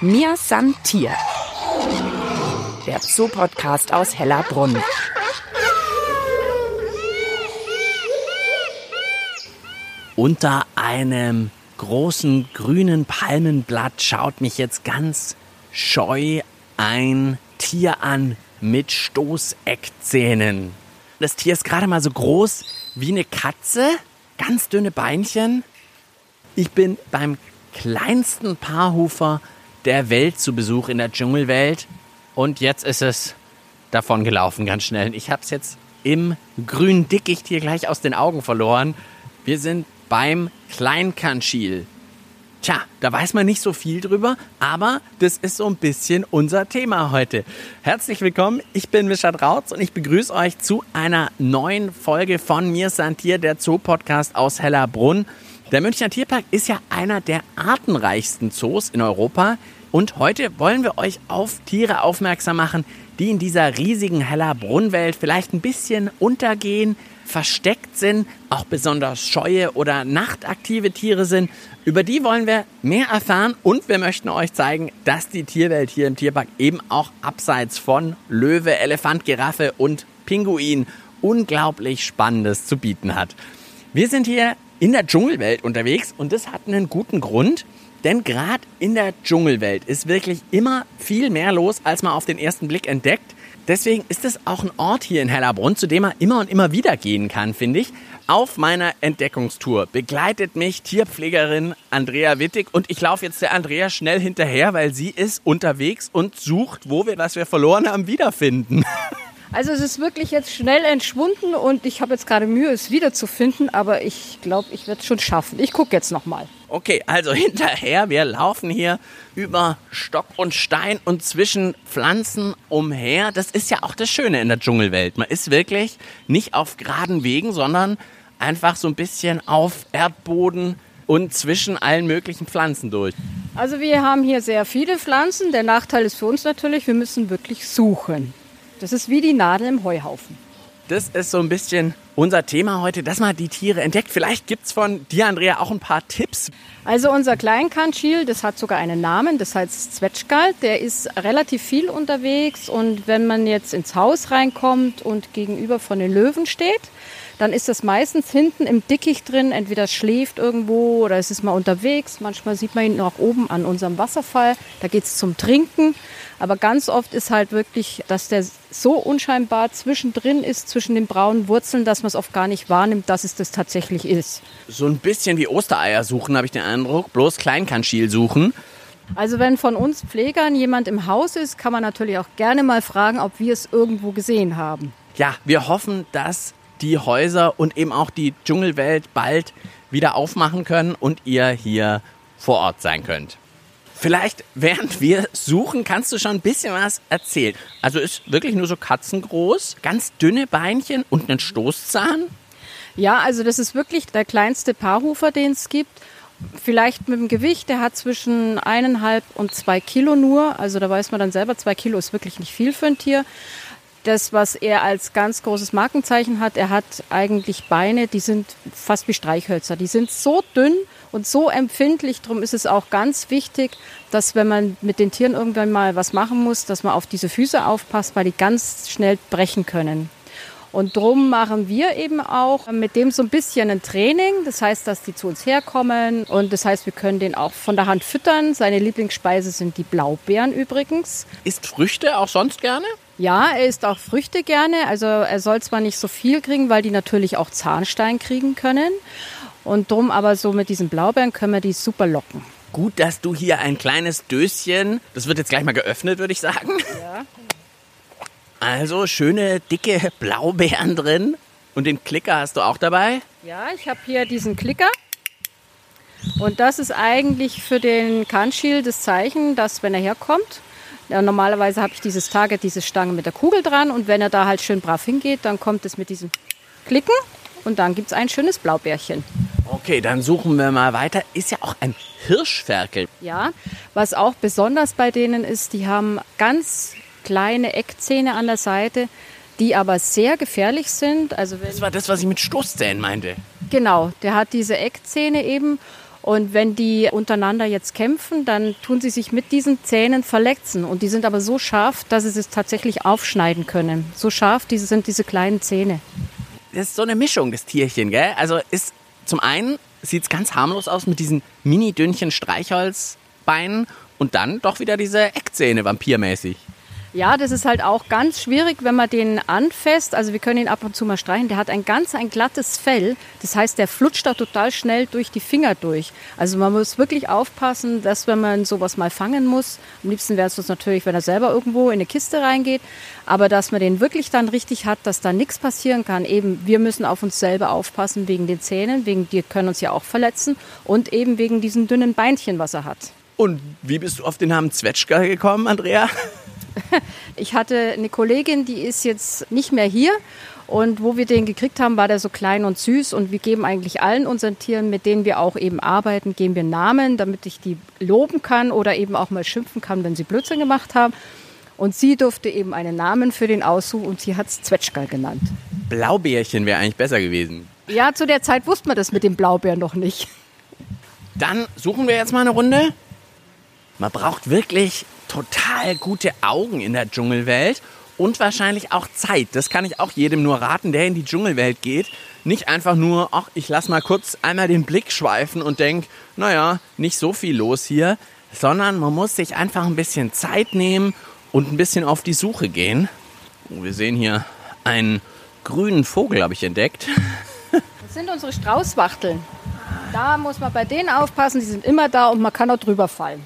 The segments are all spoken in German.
Mir san Tier. Der Zoopodcast aus Hellerbrunn. Unter einem großen grünen Palmenblatt schaut mich jetzt ganz scheu ein Tier an mit Stoßeckzähnen. Das Tier ist gerade mal so groß wie eine Katze, ganz dünne Beinchen. Ich bin beim kleinsten Paarhufer der Welt zu Besuch in der Dschungelwelt und jetzt ist es davon gelaufen ganz schnell. Ich habe es jetzt im grünen Dickicht hier gleich aus den Augen verloren. Wir sind beim Kleinkanschil. Tja, da weiß man nicht so viel drüber, aber das ist so ein bisschen unser Thema heute. Herzlich willkommen, ich bin Mischa Rautz und ich begrüße euch zu einer neuen Folge von Mir Santier, der Zoo-Podcast aus Hellerbrunn. Der Münchner Tierpark ist ja einer der artenreichsten Zoos in Europa und heute wollen wir euch auf Tiere aufmerksam machen, die in dieser riesigen Hellerbrunnwelt vielleicht ein bisschen untergehen, versteckt sind, auch besonders scheue oder nachtaktive Tiere sind. Über die wollen wir mehr erfahren und wir möchten euch zeigen, dass die Tierwelt hier im Tierpark eben auch abseits von Löwe, Elefant, Giraffe und Pinguin unglaublich Spannendes zu bieten hat. Wir sind hier in der Dschungelwelt unterwegs und das hat einen guten Grund. Denn gerade in der Dschungelwelt ist wirklich immer viel mehr los, als man auf den ersten Blick entdeckt. Deswegen ist es auch ein Ort hier in Hellerbrunn, zu dem man immer und immer wieder gehen kann, finde ich. Auf meiner Entdeckungstour begleitet mich Tierpflegerin Andrea Wittig und ich laufe jetzt der Andrea schnell hinterher, weil sie ist unterwegs und sucht, wo wir, was wir verloren haben, wiederfinden. Also es ist wirklich jetzt schnell entschwunden und ich habe jetzt gerade Mühe, es wiederzufinden, aber ich glaube, ich werde es schon schaffen. Ich gucke jetzt nochmal. Okay, also hinterher, wir laufen hier über Stock und Stein und zwischen Pflanzen umher. Das ist ja auch das Schöne in der Dschungelwelt. Man ist wirklich nicht auf geraden Wegen, sondern einfach so ein bisschen auf Erdboden und zwischen allen möglichen Pflanzen durch. Also wir haben hier sehr viele Pflanzen. Der Nachteil ist für uns natürlich, wir müssen wirklich suchen. Das ist wie die Nadel im Heuhaufen. Das ist so ein bisschen unser Thema heute, dass man die Tiere entdeckt. Vielleicht gibt es von dir, Andrea, auch ein paar Tipps. Also unser Kleinkanschil, das hat sogar einen Namen, das heißt Zwetschgalt. Der ist relativ viel unterwegs und wenn man jetzt ins Haus reinkommt und gegenüber von den Löwen steht, dann ist das meistens hinten im Dickicht drin. Entweder schläft irgendwo oder es ist mal unterwegs. Manchmal sieht man ihn noch oben an unserem Wasserfall. Da geht es zum Trinken. Aber ganz oft ist halt wirklich, dass der so unscheinbar zwischendrin ist, zwischen den braunen Wurzeln, dass man es oft gar nicht wahrnimmt, dass es das tatsächlich ist. So ein bisschen wie Ostereier suchen, habe ich den Eindruck. Bloß Kleinkanschil suchen. Also wenn von uns Pflegern jemand im Haus ist, kann man natürlich auch gerne mal fragen, ob wir es irgendwo gesehen haben. Ja, wir hoffen, dass die Häuser und eben auch die Dschungelwelt bald wieder aufmachen können und ihr hier vor Ort sein könnt. Vielleicht, während wir suchen, kannst du schon ein bisschen was erzählen. Also ist wirklich nur so katzengroß, ganz dünne Beinchen und einen Stoßzahn? Ja, also das ist wirklich der kleinste Paarhufer, den es gibt. Vielleicht mit dem Gewicht, der hat zwischen eineinhalb und zwei Kilo nur. Also da weiß man dann selber, zwei Kilo ist wirklich nicht viel für ein Tier. Das, was er als ganz großes Markenzeichen hat, er hat eigentlich Beine, die sind fast wie Streichhölzer. Die sind so dünn und so empfindlich. Darum ist es auch ganz wichtig, dass wenn man mit den Tieren irgendwann mal was machen muss, dass man auf diese Füße aufpasst, weil die ganz schnell brechen können. Und drum machen wir eben auch mit dem so ein bisschen ein Training. Das heißt, dass die zu uns herkommen und das heißt, wir können den auch von der Hand füttern. Seine Lieblingsspeise sind die Blaubeeren übrigens. Isst Früchte auch sonst gerne? Ja, er isst auch Früchte gerne. Also er soll zwar nicht so viel kriegen, weil die natürlich auch Zahnstein kriegen können. Und drum aber so mit diesen Blaubeeren können wir die super locken. Gut, dass du hier ein kleines Döschen, das wird jetzt gleich mal geöffnet, würde ich sagen. Ja. Also schöne, dicke Blaubeeren drin. Und den Klicker hast du auch dabei? Ja, ich habe hier diesen Klicker. Und das ist eigentlich für den Kanschil das Zeichen, dass wenn er herkommt, ja, normalerweise habe ich dieses Target, diese Stange mit der Kugel dran und wenn er da halt schön brav hingeht, dann kommt es mit diesem Klicken und dann gibt es ein schönes Blaubärchen. Okay, dann suchen wir mal weiter. Ist ja auch ein Hirschferkel. Ja, was auch besonders bei denen ist, die haben ganz kleine Eckzähne an der Seite, die aber sehr gefährlich sind. Also das war das, was ich mit Stoßzähnen meinte. Genau, der hat diese Eckzähne eben Und wenn die untereinander jetzt kämpfen, dann tun sie sich mit diesen Zähnen verletzen. Und die sind aber so scharf, dass sie es tatsächlich aufschneiden können. So scharf diese sind diese kleinen Zähne. Das ist so eine Mischung, das Tierchen, gell? Also ist zum einen sieht es ganz harmlos aus mit diesen mini dünnchen Streichholzbeinen und dann doch wieder diese Eckzähne, vampirmäßig. Ja, das ist halt auch ganz schwierig, wenn man den anfasst. Also wir können ihn ab und zu mal streichen. Der hat ein ganz ein glattes Fell. Das heißt, der flutscht da total schnell durch die Finger durch. Also man muss wirklich aufpassen, dass wenn man sowas mal fangen muss, am liebsten wäre es uns natürlich, wenn er selber irgendwo in eine Kiste reingeht, aber dass man den wirklich dann richtig hat, dass da nichts passieren kann. Eben, wir müssen auf uns selber aufpassen wegen den Zähnen, wegen die können uns ja auch verletzen und eben wegen diesen dünnen Beinchen, was er hat. Und wie bist du auf den Namen Zwetschger gekommen, Andrea? Ich hatte eine Kollegin, die ist jetzt nicht mehr hier. Und wo wir den gekriegt haben, war der so klein und süß. Und wir geben eigentlich allen unseren Tieren, mit denen wir auch eben arbeiten, geben wir Namen, damit ich die loben kann oder eben auch mal schimpfen kann, wenn sie Blödsinn gemacht haben. Und sie durfte eben einen Namen für den aussuchen und sie hat es Zwetschgal genannt. Blaubeerchen wäre eigentlich besser gewesen. Ja, zu der Zeit wusste man das mit dem Blaubeer noch nicht. Dann suchen wir jetzt mal eine Runde. Man braucht wirklich total gute Augen in der Dschungelwelt und wahrscheinlich auch Zeit. Das kann ich auch jedem nur raten, der in die Dschungelwelt geht. Nicht einfach nur, ach, ich lass mal kurz einmal den Blick schweifen und denk, naja, nicht so viel los hier, sondern man muss sich einfach ein bisschen Zeit nehmen und ein bisschen auf die Suche gehen. Oh, wir sehen hier einen grünen Vogel, habe ich entdeckt. Das sind unsere Straußwachteln. Da muss man bei denen aufpassen, die sind immer da und man kann auch drüber fallen.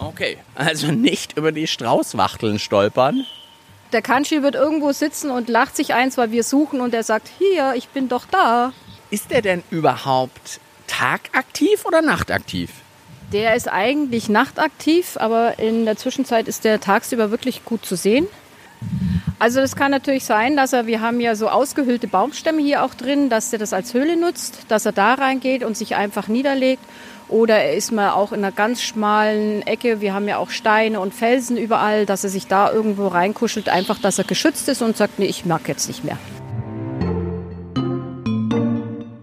Okay, also nicht über die Straußwachteln stolpern. Der Kanchi wird irgendwo sitzen und lacht sich eins, weil wir suchen und er sagt, hier, ich bin doch da. Ist der denn überhaupt tagaktiv oder nachtaktiv? Der ist eigentlich nachtaktiv, aber in der Zwischenzeit ist der tagsüber wirklich gut zu sehen. Also es kann natürlich sein, dass er, wir haben ja so ausgehöhlte Baumstämme hier auch drin, dass er das als Höhle nutzt, dass er da reingeht und sich einfach niederlegt oder er ist mal auch in einer ganz schmalen Ecke. Wir haben ja auch Steine und Felsen überall, dass er sich da irgendwo reinkuschelt, einfach, dass er geschützt ist und sagt, nee, ich mag jetzt nicht mehr.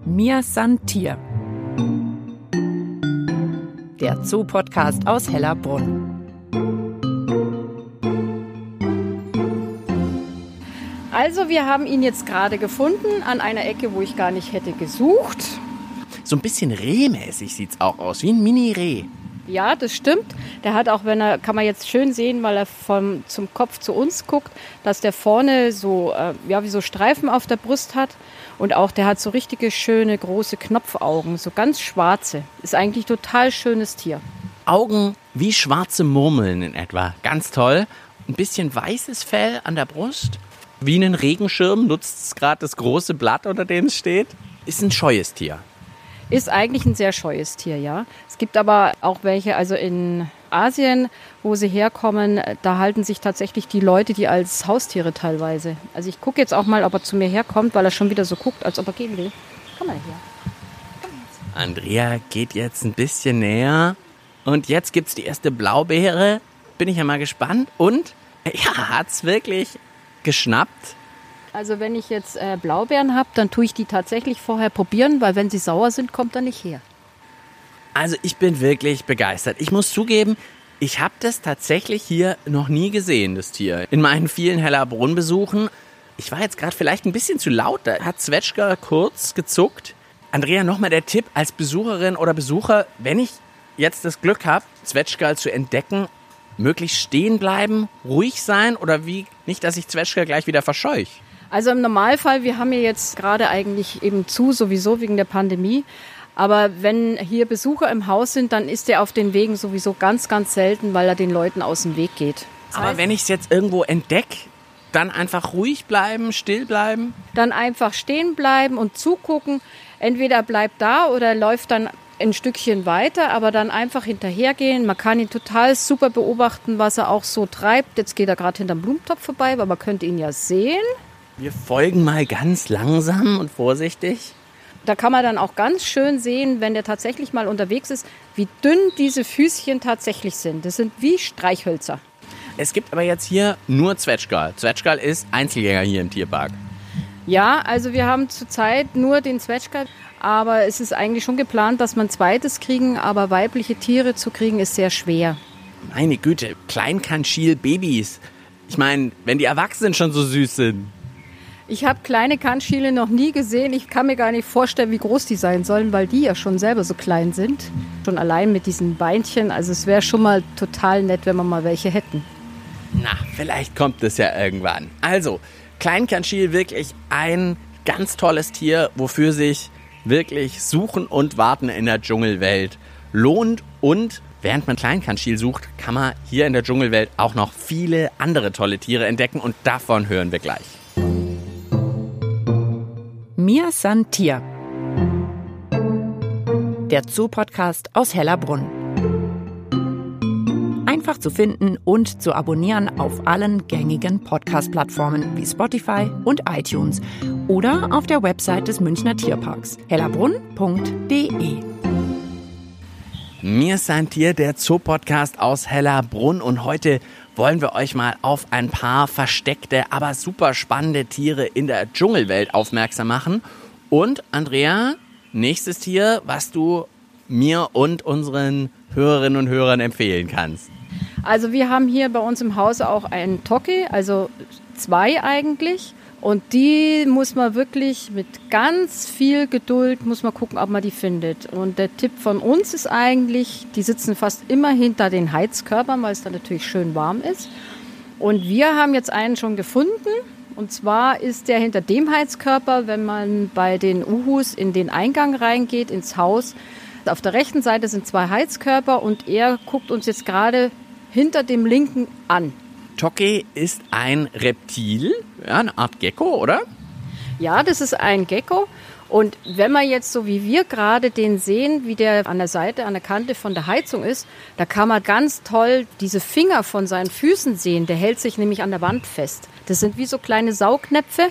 Mir Santier. Der Zoo-Podcast aus Hellerbrunn. Also wir haben ihn jetzt gerade gefunden an einer Ecke, wo ich gar nicht hätte gesucht. So ein bisschen rehmäßig sieht es auch aus, wie ein Mini-Reh. Ja, das stimmt. Der hat auch, wenn er, kann man jetzt schön sehen, weil er vom, zum Kopf zu uns guckt, dass der vorne so, äh, ja, wie so Streifen auf der Brust hat. Und auch der hat so richtige schöne große Knopfaugen, so ganz schwarze. Ist eigentlich total schönes Tier. Augen wie schwarze Murmeln in etwa. Ganz toll. Ein bisschen weißes Fell an der Brust. Wie einen Regenschirm nutzt es gerade das große Blatt, unter dem es steht. Ist ein scheues Tier. Ist eigentlich ein sehr scheues Tier, ja. Es gibt aber auch welche, also in Asien, wo sie herkommen, da halten sich tatsächlich die Leute die als Haustiere teilweise. Also ich gucke jetzt auch mal, ob er zu mir herkommt, weil er schon wieder so guckt, als ob er gehen will. Komm mal her. Andrea geht jetzt ein bisschen näher. Und jetzt gibt es die erste Blaubeere. Bin ich ja mal gespannt. Und ja, hat es wirklich geschnappt. Also wenn ich jetzt äh, Blaubeeren habe, dann tue ich die tatsächlich vorher probieren, weil wenn sie sauer sind, kommt er nicht her. Also ich bin wirklich begeistert. Ich muss zugeben, ich habe das tatsächlich hier noch nie gesehen, das Tier. In meinen vielen Hellerbrunn-Besuchen. Ich war jetzt gerade vielleicht ein bisschen zu laut. Da hat Zwetschger kurz gezuckt. Andrea, nochmal der Tipp als Besucherin oder Besucher, wenn ich jetzt das Glück habe, Zwetschger zu entdecken, möglichst stehen bleiben, ruhig sein oder wie nicht, dass ich Zwetschger gleich wieder verscheuche. Also im Normalfall, wir haben ja jetzt gerade eigentlich eben zu, sowieso wegen der Pandemie. Aber wenn hier Besucher im Haus sind, dann ist er auf den Wegen sowieso ganz, ganz selten, weil er den Leuten aus dem Weg geht. Das Aber wenn ich es jetzt irgendwo entdecke, dann einfach ruhig bleiben, still bleiben? Dann einfach stehen bleiben und zugucken. Entweder bleibt da oder läuft dann ein Stückchen weiter, aber dann einfach hinterhergehen. Man kann ihn total super beobachten, was er auch so treibt. Jetzt geht er gerade hinterm Blumentopf vorbei, aber man könnte ihn ja sehen. Wir folgen mal ganz langsam und vorsichtig. Da kann man dann auch ganz schön sehen, wenn der tatsächlich mal unterwegs ist, wie dünn diese Füßchen tatsächlich sind. Das sind wie Streichhölzer. Es gibt aber jetzt hier nur Zwetschgal. Zwetschgal ist Einzelgänger hier im Tierpark. Ja, also wir haben zurzeit nur den Zwetschgal. Aber es ist eigentlich schon geplant, dass man zweites kriegen, aber weibliche Tiere zu kriegen ist sehr schwer. Meine Güte, Kleinkanschil-Babys. Ich meine, wenn die Erwachsenen schon so süß sind. Ich habe kleine Kanschile noch nie gesehen. Ich kann mir gar nicht vorstellen, wie groß die sein sollen, weil die ja schon selber so klein sind. Schon allein mit diesen Beinchen. Also es wäre schon mal total nett, wenn wir mal welche hätten. Na, vielleicht kommt es ja irgendwann. Also, Kleinkanschil wirklich ein ganz tolles Tier, wofür sich wirklich Suchen und Warten in der Dschungelwelt lohnt. Und während man Kleinkanschil sucht, kann man hier in der Dschungelwelt auch noch viele andere tolle Tiere entdecken und davon hören wir gleich. Mir san Tier. Der Zoo-Podcast aus Hellerbrunn. Einfach zu finden und zu abonnieren auf allen gängigen Podcast-Plattformen wie Spotify und iTunes oder auf der Website des Münchner Tierparks hellerbrunn.de. Mir san Tier, der Zoo-Podcast aus Hellerbrunn und heute wollen wir euch mal auf ein paar versteckte, aber super spannende Tiere in der Dschungelwelt aufmerksam machen. Und Andrea, nächstes Tier, was du mir und unseren Hörerinnen und Hörern empfehlen kannst. Also wir haben hier bei uns im Haus auch einen Toki, also zwei eigentlich. Und die muss man wirklich mit ganz viel Geduld, muss man gucken, ob man die findet. Und der Tipp von uns ist eigentlich, die sitzen fast immer hinter den Heizkörpern, weil es da natürlich schön warm ist. Und wir haben jetzt einen schon gefunden. Und zwar ist der hinter dem Heizkörper, wenn man bei den Uhus in den Eingang reingeht, ins Haus. Auf der rechten Seite sind zwei Heizkörper und er guckt uns jetzt gerade hinter dem linken an. Toki ist ein Reptil, ja, eine Art Gecko, oder? Ja, das ist ein Gecko. Und wenn man jetzt so wie wir gerade den sehen, wie der an der Seite, an der Kante von der Heizung ist, da kann man ganz toll diese Finger von seinen Füßen sehen. Der hält sich nämlich an der Wand fest. Das sind wie so kleine Saugnäpfe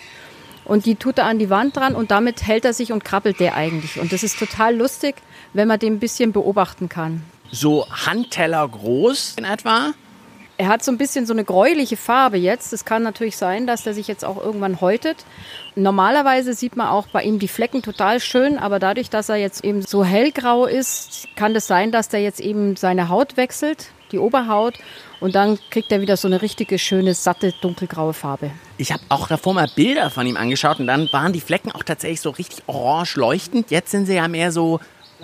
und die tut er an die Wand dran und damit hält er sich und krabbelt der eigentlich. Und das ist total lustig, wenn man den ein bisschen beobachten kann. So Handteller groß in etwa? Er hat so ein bisschen so eine gräuliche Farbe jetzt. Es kann natürlich sein, dass der sich jetzt auch irgendwann häutet. Normalerweise sieht man auch bei ihm die Flecken total schön, aber dadurch, dass er jetzt eben so hellgrau ist, kann es das sein, dass der jetzt eben seine Haut wechselt, die Oberhaut, und dann kriegt er wieder so eine richtige schöne, satte, dunkelgraue Farbe. Ich habe auch davor mal Bilder von ihm angeschaut und dann waren die Flecken auch tatsächlich so richtig orange leuchtend. Jetzt sind sie ja mehr so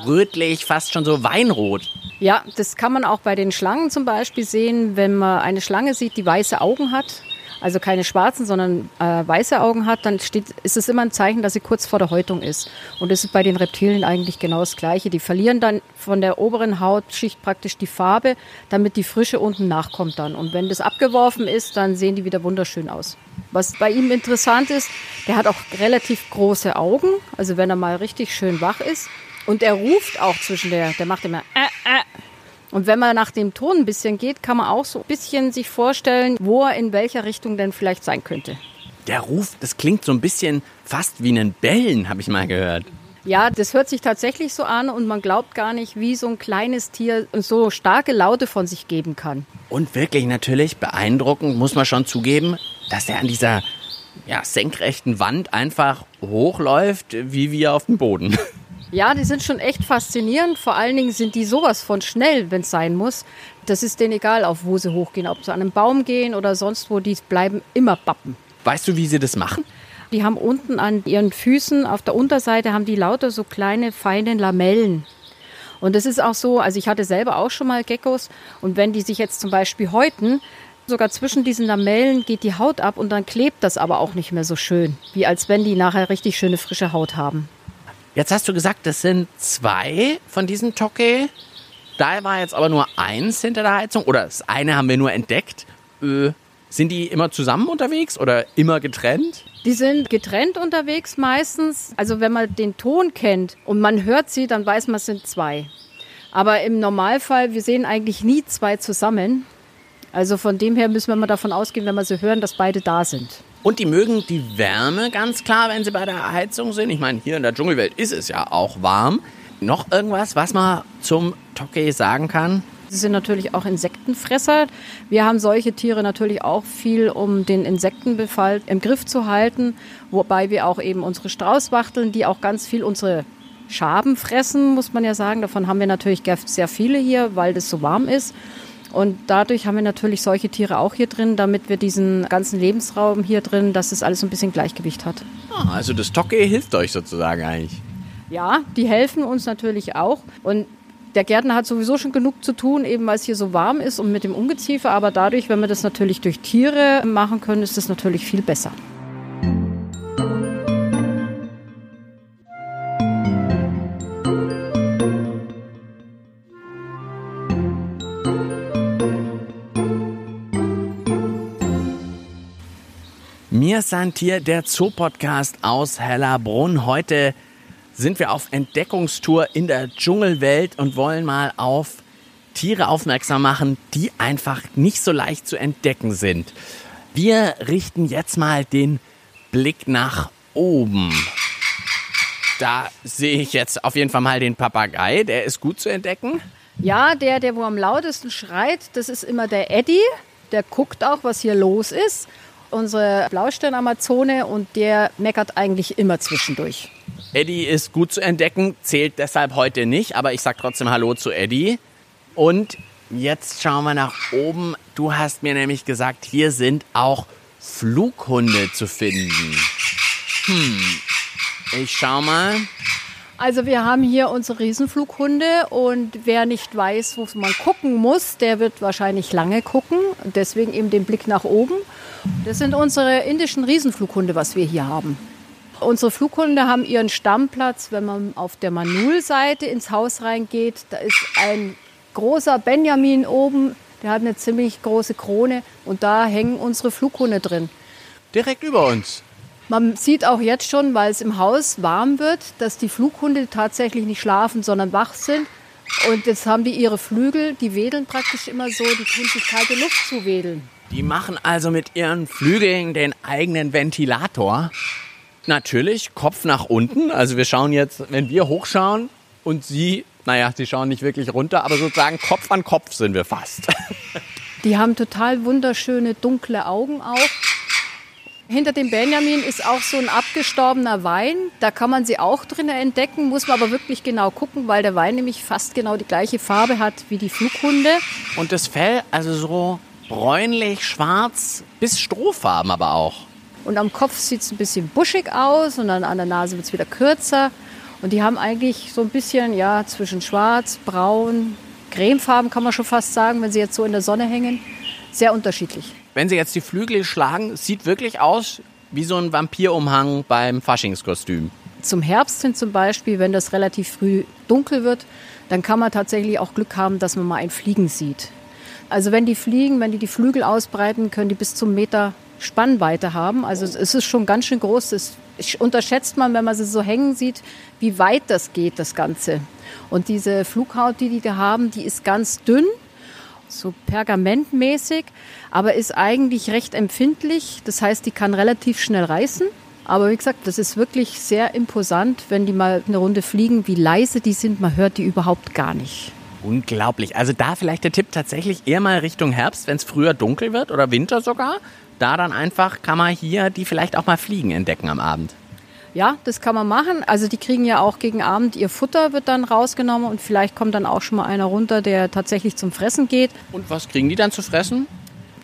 rötlich, fast schon so weinrot. Ja, das kann man auch bei den Schlangen zum Beispiel sehen, wenn man eine Schlange sieht, die weiße Augen hat. Also keine schwarzen, sondern äh, weiße Augen hat, dann steht, ist es immer ein Zeichen, dass sie kurz vor der Häutung ist. Und das ist bei den Reptilien eigentlich genau das Gleiche. Die verlieren dann von der oberen Hautschicht praktisch die Farbe, damit die Frische unten nachkommt dann. Und wenn das abgeworfen ist, dann sehen die wieder wunderschön aus. Was bei ihm interessant ist, der hat auch relativ große Augen. Also wenn er mal richtig schön wach ist, und er ruft auch zwischen der, der macht immer äh, äh. Und wenn man nach dem Ton ein bisschen geht, kann man auch so ein bisschen sich vorstellen, wo er in welcher Richtung denn vielleicht sein könnte. Der Ruf, das klingt so ein bisschen fast wie ein Bellen, habe ich mal gehört. Ja, das hört sich tatsächlich so an und man glaubt gar nicht, wie so ein kleines Tier so starke Laute von sich geben kann. Und wirklich natürlich beeindruckend, muss man schon zugeben, dass er an dieser ja, senkrechten Wand einfach hochläuft, wie wir auf dem Boden. Ja, die sind schon echt faszinierend. Vor allen Dingen sind die sowas von schnell, wenn es sein muss. Das ist denen egal, auf wo sie hochgehen. Ob sie an einen Baum gehen oder sonst wo, die bleiben immer bappen. Weißt du, wie sie das machen? Die haben unten an ihren Füßen, auf der Unterseite, haben die lauter so kleine, feine Lamellen. Und das ist auch so, also ich hatte selber auch schon mal Geckos. Und wenn die sich jetzt zum Beispiel häuten, sogar zwischen diesen Lamellen geht die Haut ab und dann klebt das aber auch nicht mehr so schön, wie als wenn die nachher richtig schöne frische Haut haben. Jetzt hast du gesagt, das sind zwei von diesen Toke. Da war jetzt aber nur eins hinter der Heizung. Oder das eine haben wir nur entdeckt. Äh, sind die immer zusammen unterwegs oder immer getrennt? Die sind getrennt unterwegs meistens. Also wenn man den Ton kennt und man hört sie, dann weiß man, es sind zwei. Aber im Normalfall, wir sehen eigentlich nie zwei zusammen. Also von dem her müssen wir mal davon ausgehen, wenn wir sie hören, dass beide da sind. Und die mögen die Wärme ganz klar, wenn sie bei der Heizung sind. Ich meine, hier in der Dschungelwelt ist es ja auch warm. Noch irgendwas, was man zum Toke sagen kann? Sie sind natürlich auch Insektenfresser. Wir haben solche Tiere natürlich auch viel, um den Insektenbefall im Griff zu halten. Wobei wir auch eben unsere Straußwachteln, die auch ganz viel unsere Schaben fressen, muss man ja sagen. Davon haben wir natürlich sehr viele hier, weil das so warm ist. Und dadurch haben wir natürlich solche Tiere auch hier drin, damit wir diesen ganzen Lebensraum hier drin, dass es alles ein bisschen Gleichgewicht hat. Ah, also das Tocke hilft euch sozusagen eigentlich. Ja, die helfen uns natürlich auch. Und der Gärtner hat sowieso schon genug zu tun, eben weil es hier so warm ist und mit dem Ungeziefer. Aber dadurch, wenn wir das natürlich durch Tiere machen können, ist das natürlich viel besser. Mir sind hier der Zoopodcast aus Hellerbrunn. Heute sind wir auf Entdeckungstour in der Dschungelwelt und wollen mal auf Tiere aufmerksam machen, die einfach nicht so leicht zu entdecken sind. Wir richten jetzt mal den Blick nach oben. Da sehe ich jetzt auf jeden Fall mal den Papagei, der ist gut zu entdecken. Ja, der, der wo am lautesten schreit, das ist immer der Eddie. Der guckt auch, was hier los ist unsere Blaustirn-Amazone und der meckert eigentlich immer zwischendurch. Eddie ist gut zu entdecken, zählt deshalb heute nicht, aber ich sag trotzdem Hallo zu Eddie. Und jetzt schauen wir nach oben. Du hast mir nämlich gesagt, hier sind auch Flughunde zu finden. Hm, ich schau mal. Also wir haben hier unsere Riesenflughunde und wer nicht weiß, wo man gucken muss, der wird wahrscheinlich lange gucken. Deswegen eben den Blick nach oben. Das sind unsere indischen Riesenflughunde, was wir hier haben. Unsere Flughunde haben ihren Stammplatz, wenn man auf der Manul-Seite ins Haus reingeht. Da ist ein großer Benjamin oben, der hat eine ziemlich große Krone und da hängen unsere Flughunde drin. Direkt über uns. Man sieht auch jetzt schon, weil es im Haus warm wird, dass die Flughunde tatsächlich nicht schlafen, sondern wach sind. Und jetzt haben die ihre Flügel, die wedeln praktisch immer so, die tun sich kalte Luft zuwedeln. Die machen also mit ihren Flügeln den eigenen Ventilator. Natürlich Kopf nach unten. Also wir schauen jetzt, wenn wir hochschauen und sie, naja, sie schauen nicht wirklich runter, aber sozusagen Kopf an Kopf sind wir fast. Die haben total wunderschöne dunkle Augen auch. Hinter dem Benjamin ist auch so ein abgestorbener Wein. Da kann man sie auch drin entdecken, muss man aber wirklich genau gucken, weil der Wein nämlich fast genau die gleiche Farbe hat wie die Flughunde. Und das Fell, also so bräunlich, schwarz bis strohfarben aber auch. Und am Kopf sieht es ein bisschen buschig aus und dann an der Nase wird es wieder kürzer. Und die haben eigentlich so ein bisschen, ja, zwischen schwarz, braun, cremefarben kann man schon fast sagen, wenn sie jetzt so in der Sonne hängen. Sehr unterschiedlich. Wenn sie jetzt die Flügel schlagen, sieht wirklich aus wie so ein Vampirumhang beim Faschingskostüm. Zum Herbst hin zum Beispiel, wenn das relativ früh dunkel wird, dann kann man tatsächlich auch Glück haben, dass man mal ein Fliegen sieht. Also wenn die fliegen, wenn die die Flügel ausbreiten, können die bis zum Meter Spannweite haben. Also es ist schon ganz schön groß. Das unterschätzt man, wenn man sie so hängen sieht, wie weit das geht, das Ganze. Und diese Flughaut, die die da haben, die ist ganz dünn, so pergamentmäßig, aber ist eigentlich recht empfindlich. Das heißt, die kann relativ schnell reißen. Aber wie gesagt, das ist wirklich sehr imposant, wenn die mal eine Runde fliegen, wie leise die sind. Man hört die überhaupt gar nicht. Unglaublich. Also da vielleicht der Tipp tatsächlich eher mal Richtung Herbst, wenn es früher dunkel wird oder Winter sogar. Da dann einfach kann man hier die vielleicht auch mal fliegen entdecken am Abend. Ja, das kann man machen. Also die kriegen ja auch gegen Abend ihr Futter wird dann rausgenommen und vielleicht kommt dann auch schon mal einer runter, der tatsächlich zum Fressen geht. Und was kriegen die dann zu fressen?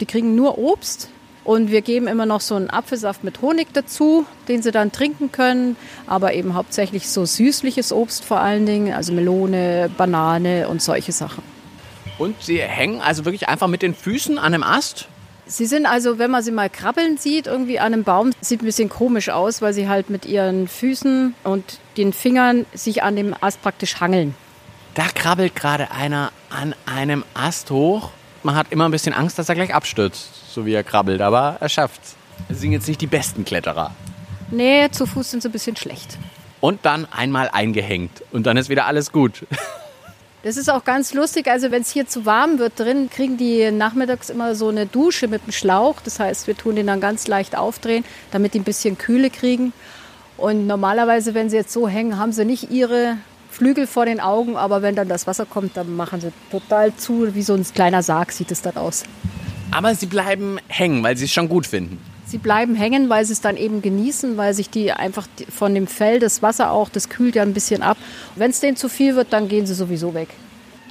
Die kriegen nur Obst und wir geben immer noch so einen Apfelsaft mit Honig dazu, den sie dann trinken können. Aber eben hauptsächlich so süßliches Obst vor allen Dingen, also Melone, Banane und solche Sachen. Und sie hängen also wirklich einfach mit den Füßen an einem Ast? Sie sind also, wenn man sie mal krabbeln sieht, irgendwie an einem Baum, sieht ein bisschen komisch aus, weil sie halt mit ihren Füßen und den Fingern sich an dem Ast praktisch hangeln. Da krabbelt gerade einer an einem Ast hoch. Man hat immer ein bisschen Angst, dass er gleich abstürzt so wie er krabbelt, aber er schafft's. Sie sind jetzt nicht die besten Kletterer. Nee, zu Fuß sind sie ein bisschen schlecht. Und dann einmal eingehängt und dann ist wieder alles gut. Das ist auch ganz lustig. Also wenn es hier zu warm wird drin, kriegen die nachmittags immer so eine Dusche mit einem Schlauch. Das heißt, wir tun den dann ganz leicht aufdrehen, damit die ein bisschen Kühle kriegen. Und normalerweise, wenn sie jetzt so hängen, haben sie nicht ihre Flügel vor den Augen, aber wenn dann das Wasser kommt, dann machen sie total zu, wie so ein kleiner Sarg sieht es dann aus. Aber sie bleiben hängen, weil sie es schon gut finden. Sie bleiben hängen, weil sie es dann eben genießen, weil sich die einfach von dem Fell, das Wasser auch, das kühlt ja ein bisschen ab Wenn es denen zu viel wird, dann gehen sie sowieso weg.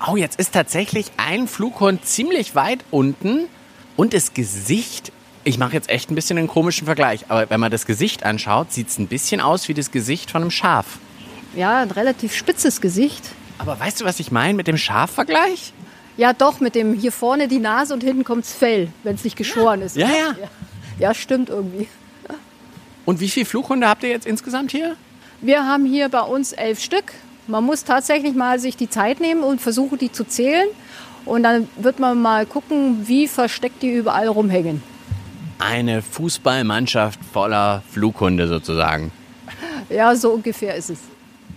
Oh, jetzt ist tatsächlich ein Flughund ziemlich weit unten und das Gesicht. Ich mache jetzt echt ein bisschen einen komischen Vergleich, aber wenn man das Gesicht anschaut, sieht es ein bisschen aus wie das Gesicht von einem Schaf. Ja, ein relativ spitzes Gesicht. Aber weißt du, was ich meine mit dem Schafvergleich? Ja, doch, mit dem hier vorne die Nase und hinten kommt's Fell, wenn es nicht geschoren ist. Ja, ja. Ja, stimmt irgendwie. Und wie viele Flughunde habt ihr jetzt insgesamt hier? Wir haben hier bei uns elf Stück. Man muss tatsächlich mal sich die Zeit nehmen und versuchen, die zu zählen. Und dann wird man mal gucken, wie versteckt die überall rumhängen. Eine Fußballmannschaft voller Flughunde sozusagen. Ja, so ungefähr ist es.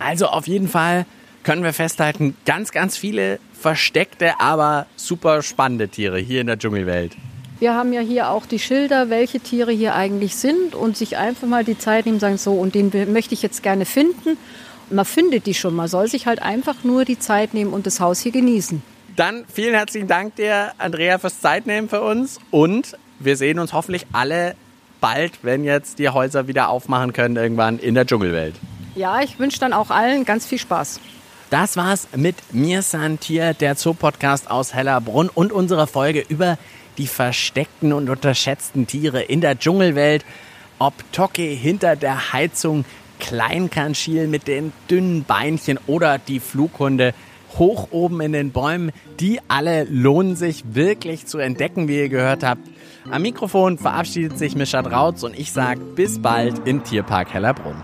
Also auf jeden Fall können wir festhalten, ganz, ganz viele versteckte, aber super spannende Tiere hier in der Dschungelwelt. Wir haben ja hier auch die Schilder, welche Tiere hier eigentlich sind und sich einfach mal die Zeit nehmen, sagen so, und den möchte ich jetzt gerne finden. Und man findet die schon, man soll sich halt einfach nur die Zeit nehmen und das Haus hier genießen. Dann vielen herzlichen Dank dir, Andrea, fürs Zeitnehmen für uns und wir sehen uns hoffentlich alle bald, wenn jetzt die Häuser wieder aufmachen können, irgendwann in der Dschungelwelt. Ja, ich wünsche dann auch allen ganz viel Spaß. Das war's mit mir, Santier, der Zoopodcast aus Hellerbrunn und unserer Folge über die versteckten und unterschätzten Tiere in der Dschungelwelt. Ob Tocke hinter der Heizung, Kleinkanschil mit den dünnen Beinchen oder die Flughunde hoch oben in den Bäumen, die alle lohnen sich wirklich zu entdecken, wie ihr gehört habt. Am Mikrofon verabschiedet sich Mischa Drautz und ich sage bis bald im Tierpark Hellerbrunn.